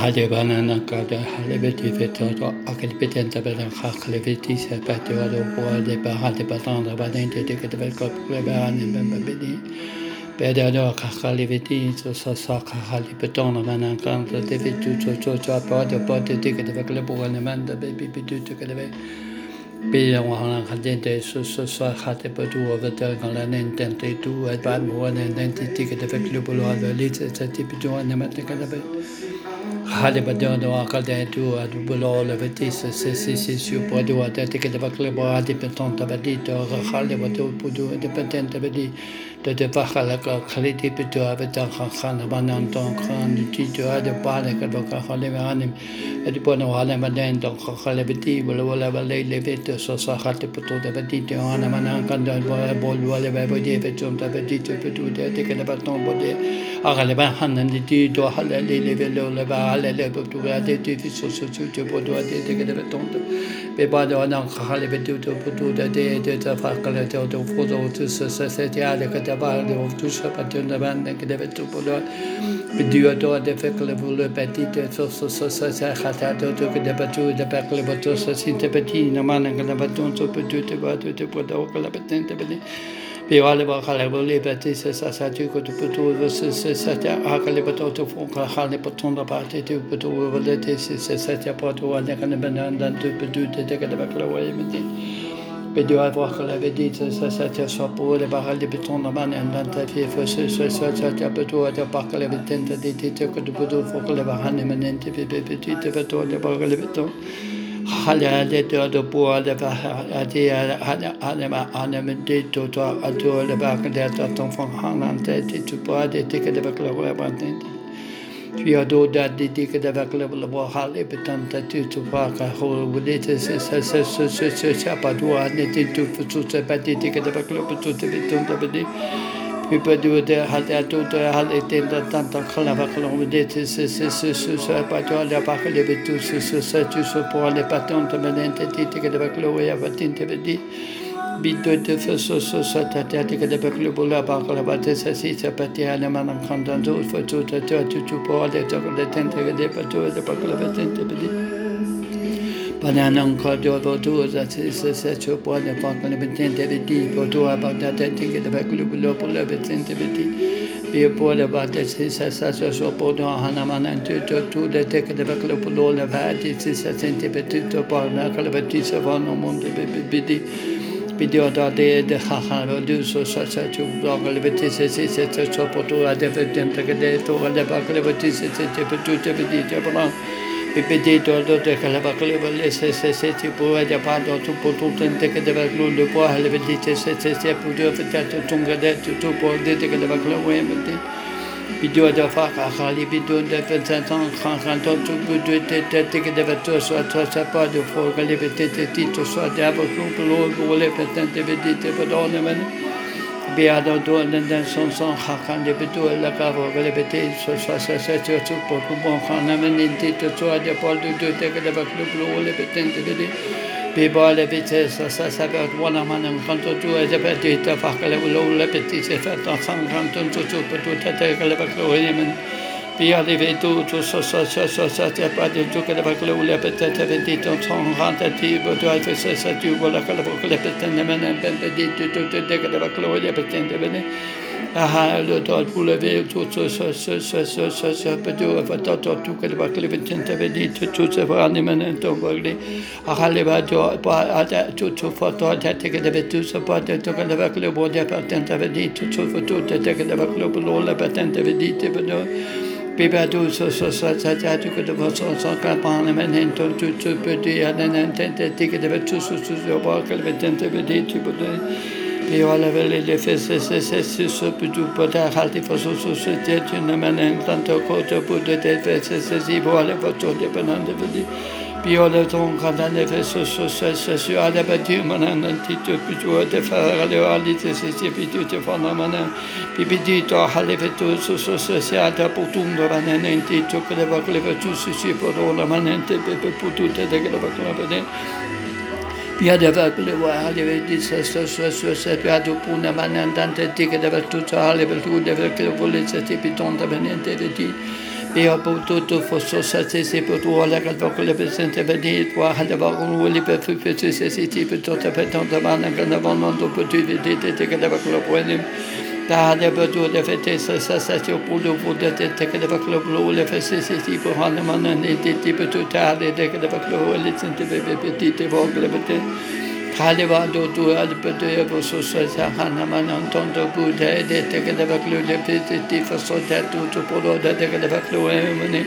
هذا بنا نكاد هذا بيت في تطا أكل بيت أنت بدن خاخل في تيسة بيت ولا هو هذا بنا هذا بطن ده بدن تيجي كده بالكوب بيعان بنا بدي بيدا ده خاخل في تيسة سا سا خاخل بطن بنا كان ده في تو تو تو تو بعد بعد تيجي كده بالكوب بيعان بنا ده بيبي بيدو تيجي كده بيه بيدا وأنا خدين ده سا سا سا خاطي بدو وبدر كان لين تن تو بعد بوان تن تيجي كده بالكوب بيعان بنا ده تيجي كده بيه hale badan do akal den tu ad bulo le vetis se se se su to hale de di de de pa khala ka khale ti pe tu ave ta khana ba nan ton khan ti tu pa le ka do ka khale ba anim e di pona wale ma den don ko khale beti wala wala ba le vet so sa khate poto de beti te ana ma na kan da bo bo wale ba bo de vet chom ta beti te poto de te ke ba ton bo de a khale ba han nan di do hale le le le ba ale le bo tu ga de te so so so te bo do de te ke ba ton be ba do na khale beti to poto de de de ta fa kale te do fo do tu so so te ale ke varde ohtussa patjönda vännenkin devetupuloa diodor defekle vule petite sosa sosa sa khata to to ke debatu de pekle boto sa sinte peti na manen ke debatun to petite batu te podo ke la petente peti pe wale ba khale vole peti sa sa sa tu ko to podo sa sa sa ta akale boto to fon ka khale poton da parte te podo vole te sa sa ta podo wale ke ne banan dan to petite te ke debakle wale meti mais Dieu a vu qu'elle avait dit ça, ça, ça, ça, pour les barrages de béton dans ma main, dans ta fille, faut se faire, ça, ça, ça, peut tout, à part qu'elle avait tenté des têtes, que de peu tout, faut que les barrages de béton, tu fais des petites, tu fais tout, tu fais tout, béton. Hale a le te ado po a le a te a le a le ma a le me te to to a to le ba a te a ton fong hang an te te tu po a te te ke te ba kla ko a ba an te te. Yadodadidika Davaklabla Wahali Patanta Tutupaka Holwudita Sapadua Nititu Fututa Badidika Davaklabla Bananan kardol botu zati se se cho pone pakane bentente de di botu abata tente ke de bakulu bulo pole bentente beti bi pole bata se se se so so podo hana manan tu tu tu de te ke de bakulu bulo le vati se se tente beti to pa na kale beti se vano monde beti de be be di video da de de ha ha lo du so sa sa chu blog le beti se se se se so po tu a de fe tem te de a de ba le beti se se te pe tu te pe di te pa pe pe de to do te ka le ba le le se se se ti po a de pa do tu po tu te te ke de ba lu le po le beti se se se se pu de tu de tu tu po de te de ba le we me بدون فاقة خالي بدون دفن سنتان خان خان تون تو بدون تتتك دفتو سوا تو سبا دو فوق اللي بتتتي تو سوا دابا كوب لول بولي بتن تبدي تبدون من بيادا دو لندن سون سون خاقان دي بدو لقا فوق اللي بتي سوا سوا سوا سوا تو بوكو بون خان من انتي تو سوا دي بول دو دو تك دفا كوب لول بتن تبدي bibol y bit es as as about one a man and to to as a bit to fuck le lo le bit is a to fan gram to to to but to to take le back lo him and bi a de bit to to so so so so so to pa de to le back lo le bit to bit to to gram ne men and bit to to to to take le back ne aha, dal pula veo tutto sa sa sa sa sa sa pedo ha fatto tutto che va che ventente vedi tutto se va animen to bagli aha le va to pa tutto fatto te che deve tu sa pa te che deve che bo de patente vedi tutto fa tutto te che deve che bo la patente vedi te pedo Bibba du så så så så jag tycker det var så så kan men inte du typ det är den inte det tycker det var så så så jag bara kan vänta inte vid det typ det Viola vele de fese se se se sub după de halti fosu su su te tine mene în tanto cote bude de fese se ale voale fotu de până de vedi Viola ton cantan de fese su se se su ale pe tu mene în titu pitu de fara ale ali te se se pitu te fana mene pipi dito hale fetu su su se se ada putum de mene în titu că de vacle fetu su si porona mene te pe putu te de că de vacle Ja, det var blåa, det var disse største ressurser. Vi hadde oppbrunnet mannen, den tette, det var totale behov, det var klobolitsa til betonda, men inte det tid. Vi har bott ute och förstås till sig på ett ålägg att vara representant över det och hade varit orolig för förflyttelse till typ av betonda mannen kan det vara någon då på tydligt det kan det vara klobolitsa. Tehát ebből gyógyafejtészeszesjó púló púló tétekede vakló bló lefeszeszi típó hanem a nennéti típó och érdekede vakló Det bebepetíti vaglebete. det var då du arbetade på så sätt han man anton då borde det det det var kludet det det för så där du på då det det var kludet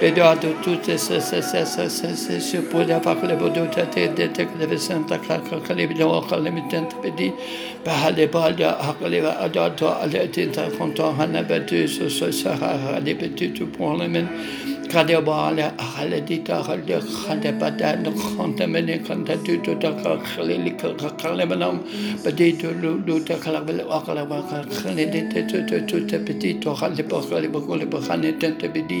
be di tu po le pe pe ne Dio do de sa sa su su su sa sa pa ka le do sa pa ka le beton na mana na te di te pa ka ta de te ka le senta ka ka ka le do ka le miten te be di pa ha le ba da ha ka le va da to ale te ta kon to ha na be tu so so sa ha le be tu tu po le men kada bala hala dita hala khanda pada no khanda mene khanda tu tu ta ka khale lik ka khale banam padi tu lu lu ta khala bel akala ba ka khale de te tu tu tu te peti to khale ba khale ba khale ba khane te te bedi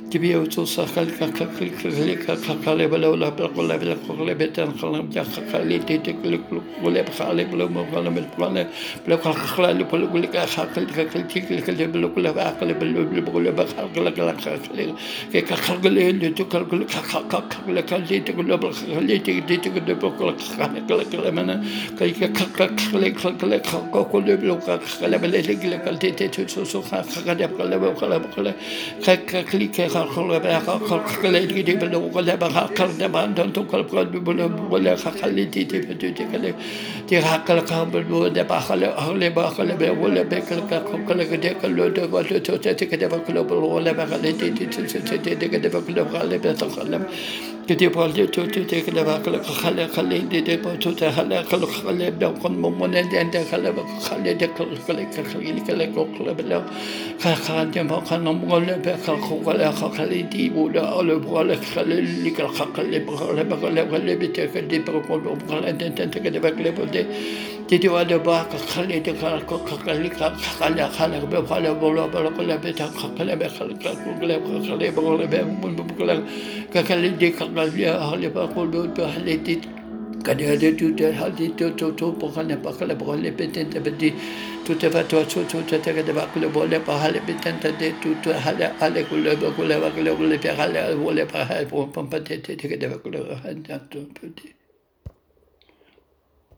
كبير وتوصل خلك خلك خلك خلك بلا ولا بلا بلا خلك بيتن خلك جا خلك تيتك لك ولا بخلك بلا ما خلك بلا بلا بلا بلا لك خلك خلك خلك خلك بلا بلا بلا بلا بلا بلا بخلك لك لك خلك كي خلك اللي اللي تكلك لك خلك خلك خلك تقول بلا خلك تيتك بلا بلا خلك لك لمن كي خلك خلك خلك لك خلك كل بلا خلك بلا لك لك تيتك تسوس خلك خلك بلا بلا خلك خلك خلك خل بها خل خل يدي بلو ولا بها خل دما دون تقل قل بلو ولا خل يدي تي فتو تي كل تي خل خل بلو دبا خل خل بها خل بها ولا بكل خل كده كل دو ولا تو تي كده بكل بلو ولا بها خل يدي تي تي تي كده بكل خل بها خل كده بقول تو تو تي كده بكل خل خل يدي تي تو تي خل خل خل بها كن ممن عند خل خل يدي كل خل خل يدي كل خل بلو خل خل جنب خل نمول بها خل خل خلي دي ولا على بغلا خلي اللي كان خلي بغلا بغلا بغلا بتاك دي بغلا بغلا انت انت انت كده بغلا بغلا تدي ولا باك خلي دي خلي خلي خلي خلي بغلا بغلا بغلا بتاك خلي بغلا بغلا خلي بغلا بغلا خلي دي خلي خلي بغلا بغلا دي Kadi ada tu tu hal di tu tu tu bukan apa kalau boleh beten tapi tu tu tu tu tu tu tu kada bakul boleh pa hal beten tadi tu tu hal hal kulo bakul bakul boleh pa hal boleh pa hal pun pun pete te kada bakul hal tu tu